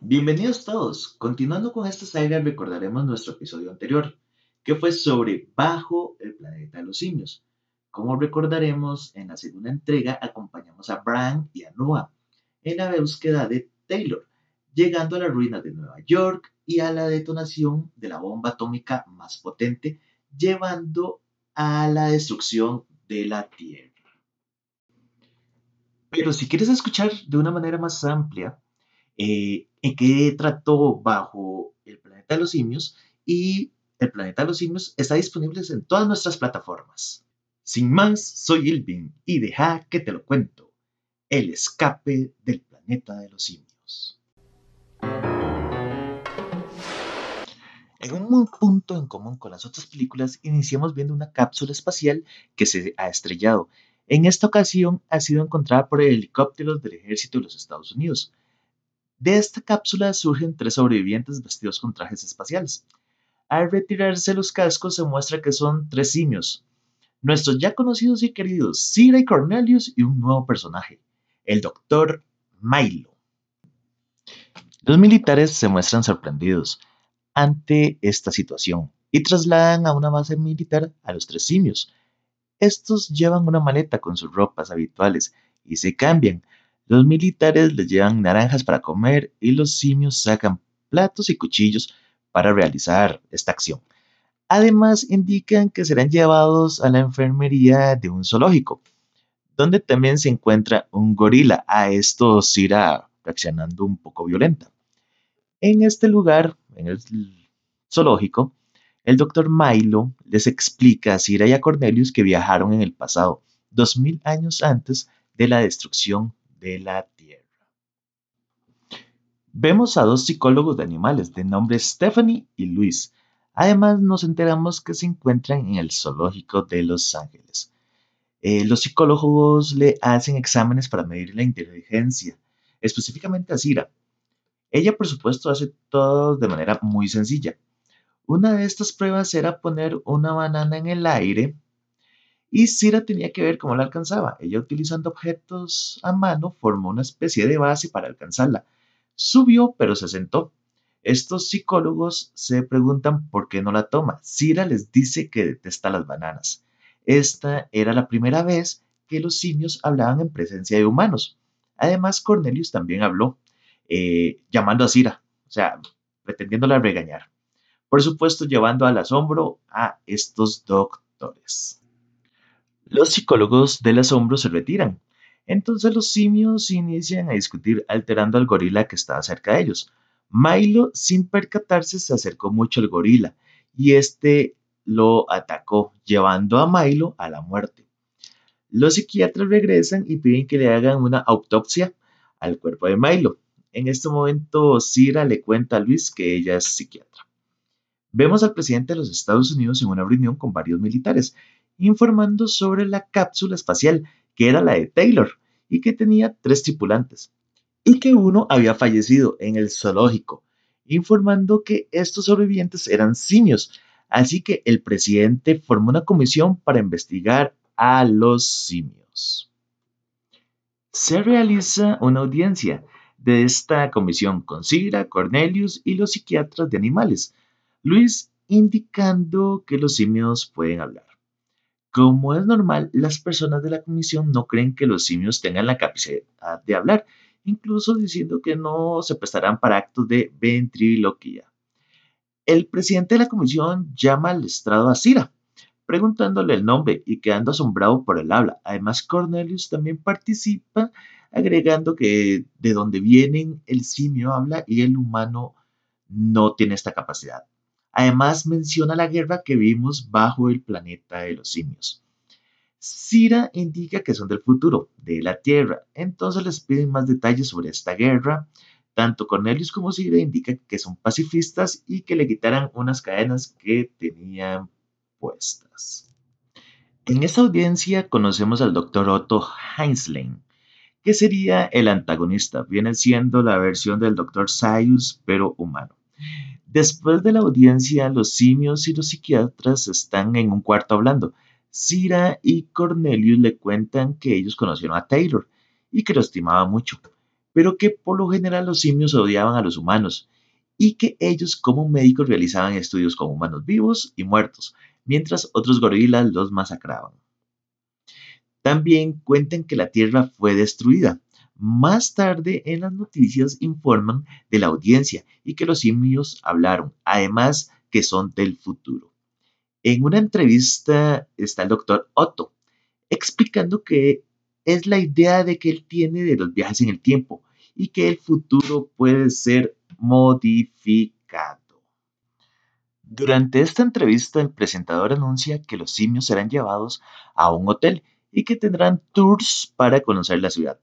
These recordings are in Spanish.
Bienvenidos todos. Continuando con esta saga, recordaremos nuestro episodio anterior, que fue sobre Bajo el planeta de los simios. Como recordaremos, en la segunda entrega acompañamos a Bran y a Noah en la búsqueda de Taylor, llegando a la ruina de Nueva York y a la detonación de la bomba atómica más potente, llevando a la destrucción de la Tierra. Pero si quieres escuchar de una manera más amplia, eh, en qué trató bajo el planeta de los simios y el planeta de los simios está disponible en todas nuestras plataformas. Sin más, soy Ilvin y deja que te lo cuento. El escape del planeta de los simios. En un punto en común con las otras películas, iniciamos viendo una cápsula espacial que se ha estrellado. En esta ocasión ha sido encontrada por helicópteros del ejército de los Estados Unidos. De esta cápsula surgen tres sobrevivientes vestidos con trajes espaciales. Al retirarse los cascos se muestra que son tres simios, nuestros ya conocidos y queridos Cira y Cornelius y un nuevo personaje, el Dr. Milo. Los militares se muestran sorprendidos ante esta situación y trasladan a una base militar a los tres simios. Estos llevan una maleta con sus ropas habituales y se cambian, los militares les llevan naranjas para comer y los simios sacan platos y cuchillos para realizar esta acción. Además, indican que serán llevados a la enfermería de un zoológico, donde también se encuentra un gorila. A esto irá reaccionando un poco violenta. En este lugar, en el zoológico, el doctor Milo les explica a Cira y a Cornelius que viajaron en el pasado, dos mil años antes de la destrucción de la Tierra. Vemos a dos psicólogos de animales de nombre Stephanie y Luis. Además nos enteramos que se encuentran en el zoológico de Los Ángeles. Eh, los psicólogos le hacen exámenes para medir la inteligencia, específicamente a Cira. Ella, por supuesto, hace todo de manera muy sencilla. Una de estas pruebas era poner una banana en el aire y Cira tenía que ver cómo la alcanzaba. Ella utilizando objetos a mano formó una especie de base para alcanzarla. Subió pero se sentó. Estos psicólogos se preguntan por qué no la toma. Cira les dice que detesta las bananas. Esta era la primera vez que los simios hablaban en presencia de humanos. Además, Cornelius también habló, eh, llamando a Cira, o sea, pretendiéndola regañar. Por supuesto, llevando al asombro a estos doctores. Los psicólogos del asombro se retiran. Entonces los simios inician a discutir alterando al gorila que estaba cerca de ellos. Milo, sin percatarse, se acercó mucho al gorila y este lo atacó, llevando a Milo a la muerte. Los psiquiatras regresan y piden que le hagan una autopsia al cuerpo de Milo. En este momento, Cira le cuenta a Luis que ella es psiquiatra. Vemos al presidente de los Estados Unidos en una reunión con varios militares informando sobre la cápsula espacial, que era la de Taylor, y que tenía tres tripulantes, y que uno había fallecido en el zoológico, informando que estos sobrevivientes eran simios, así que el presidente formó una comisión para investigar a los simios. Se realiza una audiencia de esta comisión con Cira, Cornelius y los psiquiatras de animales, Luis indicando que los simios pueden hablar. Como es normal, las personas de la comisión no creen que los simios tengan la capacidad de hablar, incluso diciendo que no se prestarán para actos de ventriloquía. El presidente de la comisión llama al estrado a Cira, preguntándole el nombre y quedando asombrado por el habla. Además, Cornelius también participa, agregando que de donde vienen el simio habla y el humano no tiene esta capacidad. Además menciona la guerra que vimos bajo el planeta de los simios. Cira indica que son del futuro, de la Tierra, entonces les piden más detalles sobre esta guerra. Tanto Cornelius como Cira indican que son pacifistas y que le quitaran unas cadenas que tenían puestas. En esta audiencia conocemos al doctor Otto Heinzlein, que sería el antagonista, viene siendo la versión del doctor Sayus, pero humano. Después de la audiencia, los simios y los psiquiatras están en un cuarto hablando. Cira y Cornelius le cuentan que ellos conocieron a Taylor y que lo estimaba mucho, pero que por lo general los simios odiaban a los humanos y que ellos como médicos realizaban estudios con humanos vivos y muertos, mientras otros gorilas los masacraban. También cuentan que la Tierra fue destruida. Más tarde en las noticias informan de la audiencia y que los simios hablaron, además que son del futuro. En una entrevista está el doctor Otto explicando que es la idea de que él tiene de los viajes en el tiempo y que el futuro puede ser modificado. Durante esta entrevista, el presentador anuncia que los simios serán llevados a un hotel y que tendrán tours para conocer la ciudad.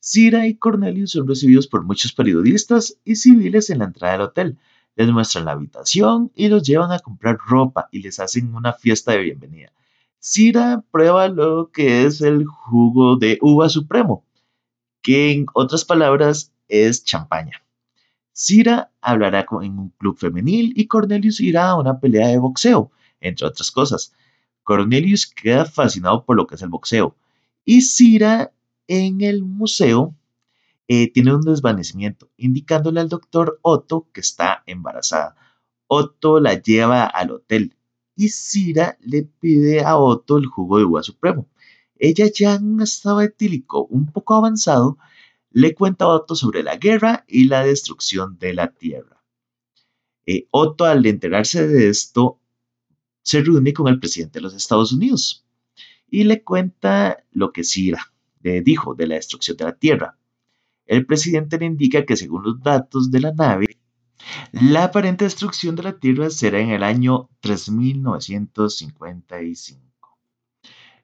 Cira y Cornelius son recibidos por muchos periodistas y civiles en la entrada del hotel. Les muestran la habitación y los llevan a comprar ropa y les hacen una fiesta de bienvenida. Cira prueba lo que es el jugo de uva supremo, que en otras palabras es champaña. Cira hablará en un club femenil y Cornelius irá a una pelea de boxeo, entre otras cosas. Cornelius queda fascinado por lo que es el boxeo y Cira en el museo eh, tiene un desvanecimiento, indicándole al doctor Otto que está embarazada. Otto la lleva al hotel y Cira le pide a Otto el jugo de uva supremo. Ella ya en un estado etílico un poco avanzado le cuenta a Otto sobre la guerra y la destrucción de la tierra. Eh, Otto, al enterarse de esto, se reúne con el presidente de los Estados Unidos y le cuenta lo que Cira dijo de la destrucción de la tierra. El presidente le indica que según los datos de la nave, la aparente destrucción de la Tierra será en el año 3955.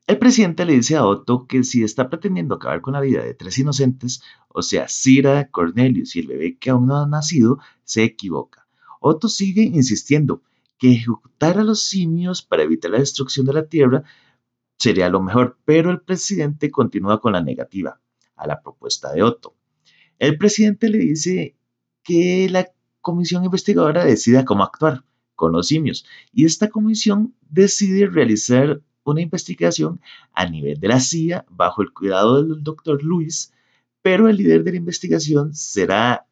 El presidente le dice a Otto que si está pretendiendo acabar con la vida de tres inocentes, o sea, Cira, Cornelius y el bebé que aún no ha nacido, se equivoca. Otto sigue insistiendo que ejecutar a los simios para evitar la destrucción de la Tierra sería lo mejor, pero el presidente continúa con la negativa a la propuesta de Otto. El presidente le dice que la comisión investigadora decida cómo actuar con los simios y esta comisión decide realizar una investigación a nivel de la CIA bajo el cuidado del doctor Luis, pero el líder de la investigación será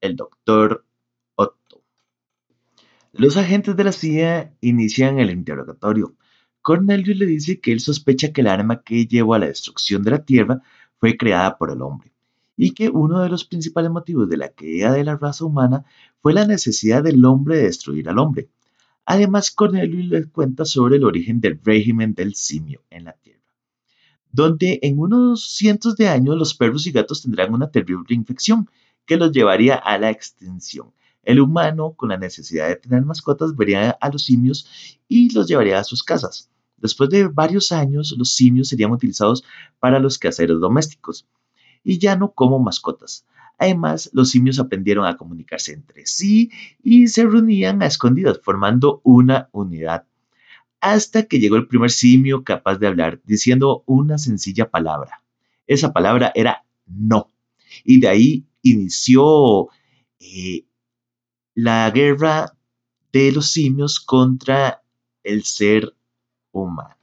el doctor Otto. Los agentes de la CIA inician el interrogatorio. Cornelius le dice que él sospecha que el arma que llevó a la destrucción de la Tierra fue creada por el hombre y que uno de los principales motivos de la caída de la raza humana fue la necesidad del hombre de destruir al hombre. Además, Cornelius les cuenta sobre el origen del régimen del simio en la Tierra, donde en unos cientos de años los perros y gatos tendrán una terrible infección que los llevaría a la extinción. El humano, con la necesidad de tener mascotas, vería a los simios y los llevaría a sus casas. Después de varios años, los simios serían utilizados para los quehaceres domésticos y ya no como mascotas. Además, los simios aprendieron a comunicarse entre sí y se reunían a escondidas, formando una unidad. Hasta que llegó el primer simio capaz de hablar, diciendo una sencilla palabra. Esa palabra era no. Y de ahí inició eh, la guerra de los simios contra el ser humano.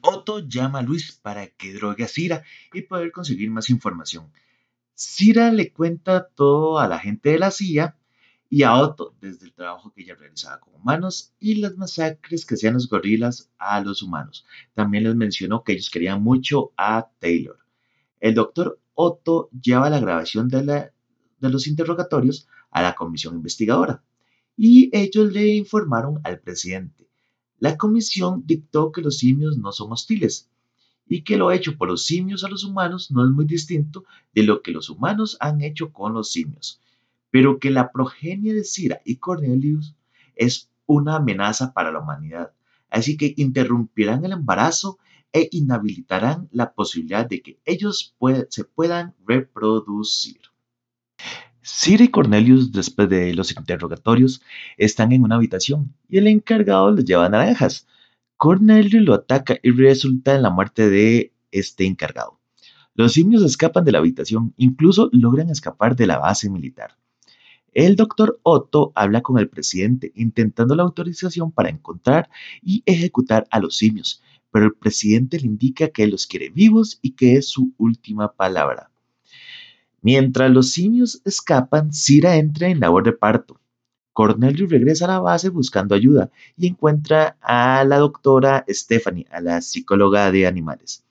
Otto llama a Luis para que drogue a Cira y poder conseguir más información. Cira le cuenta todo a la gente de la CIA y a Otto desde el trabajo que ella realizaba con humanos y las masacres que hacían los gorilas a los humanos. También les mencionó que ellos querían mucho a Taylor. El doctor Otto lleva la grabación de, de los interrogatorios a la comisión investigadora y ellos le informaron al presidente. La comisión dictó que los simios no son hostiles, y que lo hecho por los simios a los humanos no es muy distinto de lo que los humanos han hecho con los simios, pero que la progenie de Cira y Cornelius es una amenaza para la humanidad, así que interrumpirán el embarazo e inhabilitarán la posibilidad de que ellos se puedan reproducir. Cira y Cornelius, después de los interrogatorios, están en una habitación y el encargado les lleva naranjas. Cornelio lo ataca y resulta en la muerte de este encargado. Los simios escapan de la habitación, incluso logran escapar de la base militar. El doctor Otto habla con el presidente intentando la autorización para encontrar y ejecutar a los simios, pero el presidente le indica que los quiere vivos y que es su última palabra. Mientras los simios escapan, Cira entra en labor de parto. Cornelius regresa a la base buscando ayuda y encuentra a la doctora Stephanie, a la psicóloga de animales.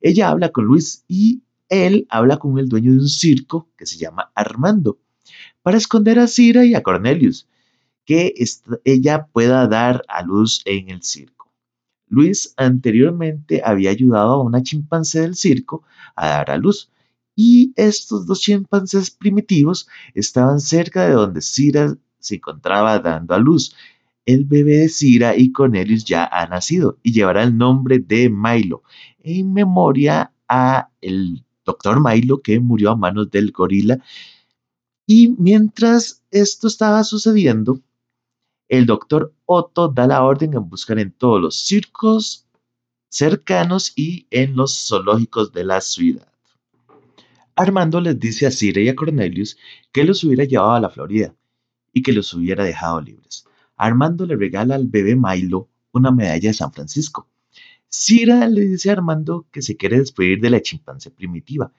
Ella habla con Luis y él habla con el dueño de un circo que se llama Armando para esconder a Cira y a Cornelius, que ella pueda dar a luz en el circo. Luis anteriormente había ayudado a una chimpancé del circo a dar a luz y estos dos chimpancés primitivos estaban cerca de donde Cira se encontraba dando a luz. El bebé de Cira y Cornelius ya ha nacido y llevará el nombre de Milo en memoria a el doctor Milo que murió a manos del gorila. Y mientras esto estaba sucediendo, el doctor Otto da la orden en buscar en todos los circos cercanos y en los zoológicos de la ciudad. Armando les dice a Cira y a Cornelius que los hubiera llevado a la Florida y que los hubiera dejado libres. Armando le regala al bebé Milo una medalla de San Francisco. Cira le dice a Armando que se quiere despedir de la chimpancé primitiva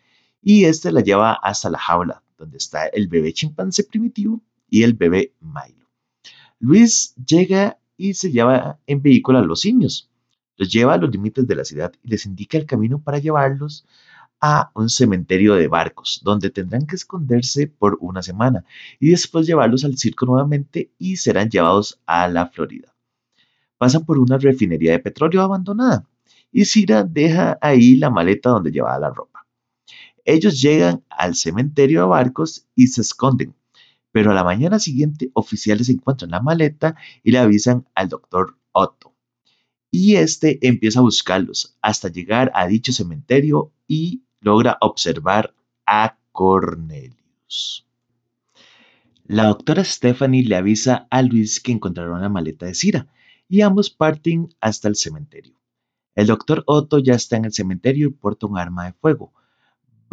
y este la lleva hasta la jaula donde está el bebé chimpancé primitivo y el bebé Milo. Luis llega y se lleva en vehículo a los simios. Los lleva a los límites de la ciudad y les indica el camino para llevarlos a un cementerio de barcos, donde tendrán que esconderse por una semana y después llevarlos al circo nuevamente y serán llevados a la Florida. Pasan por una refinería de petróleo abandonada y Cira deja ahí la maleta donde llevaba la ropa. Ellos llegan al cementerio de barcos y se esconden, pero a la mañana siguiente oficiales encuentran la maleta y le avisan al doctor Otto. Y este empieza a buscarlos hasta llegar a dicho cementerio y logra observar a Cornelius. La doctora Stephanie le avisa a Luis que encontraron la maleta de Cira y ambos parten hasta el cementerio. El doctor Otto ya está en el cementerio y porta un arma de fuego.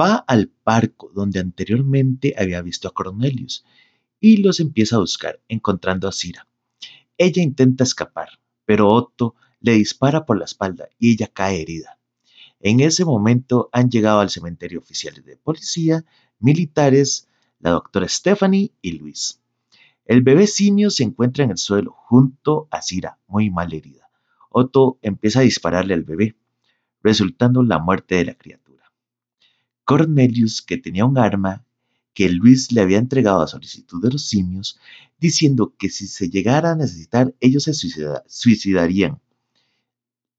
Va al parco donde anteriormente había visto a Cornelius y los empieza a buscar, encontrando a Cira. Ella intenta escapar, pero Otto le dispara por la espalda y ella cae herida. En ese momento han llegado al cementerio oficiales de policía, militares, la doctora Stephanie y Luis. El bebé simio se encuentra en el suelo junto a Cira, muy mal herida. Otto empieza a dispararle al bebé, resultando la muerte de la criatura. Cornelius, que tenía un arma que Luis le había entregado a solicitud de los simios, diciendo que si se llegara a necesitar ellos se suicidarían.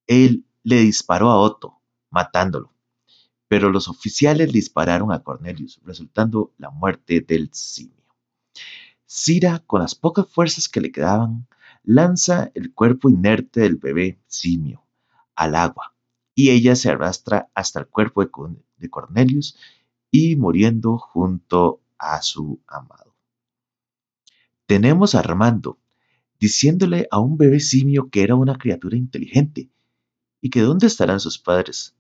Él le disparó a Otto, matándolo. Pero los oficiales dispararon a Cornelius, resultando la muerte del simio. Cira, con las pocas fuerzas que le quedaban, lanza el cuerpo inerte del bebé simio al agua y ella se arrastra hasta el cuerpo de Cornelius y muriendo junto a su amado. Tenemos a Armando diciéndole a un bebé simio que era una criatura inteligente y que dónde estarán sus padres.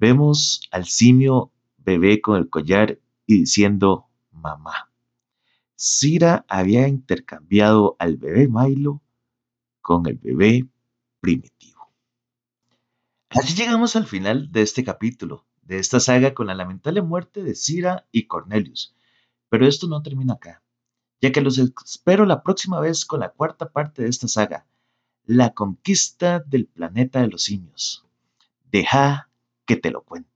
Vemos al simio bebé con el collar y diciendo mamá. Cira había intercambiado al bebé Milo con el bebé primitivo. Así llegamos al final de este capítulo, de esta saga con la lamentable muerte de Cira y Cornelius. Pero esto no termina acá, ya que los espero la próxima vez con la cuarta parte de esta saga, la conquista del planeta de los simios. Deja que te lo cuente.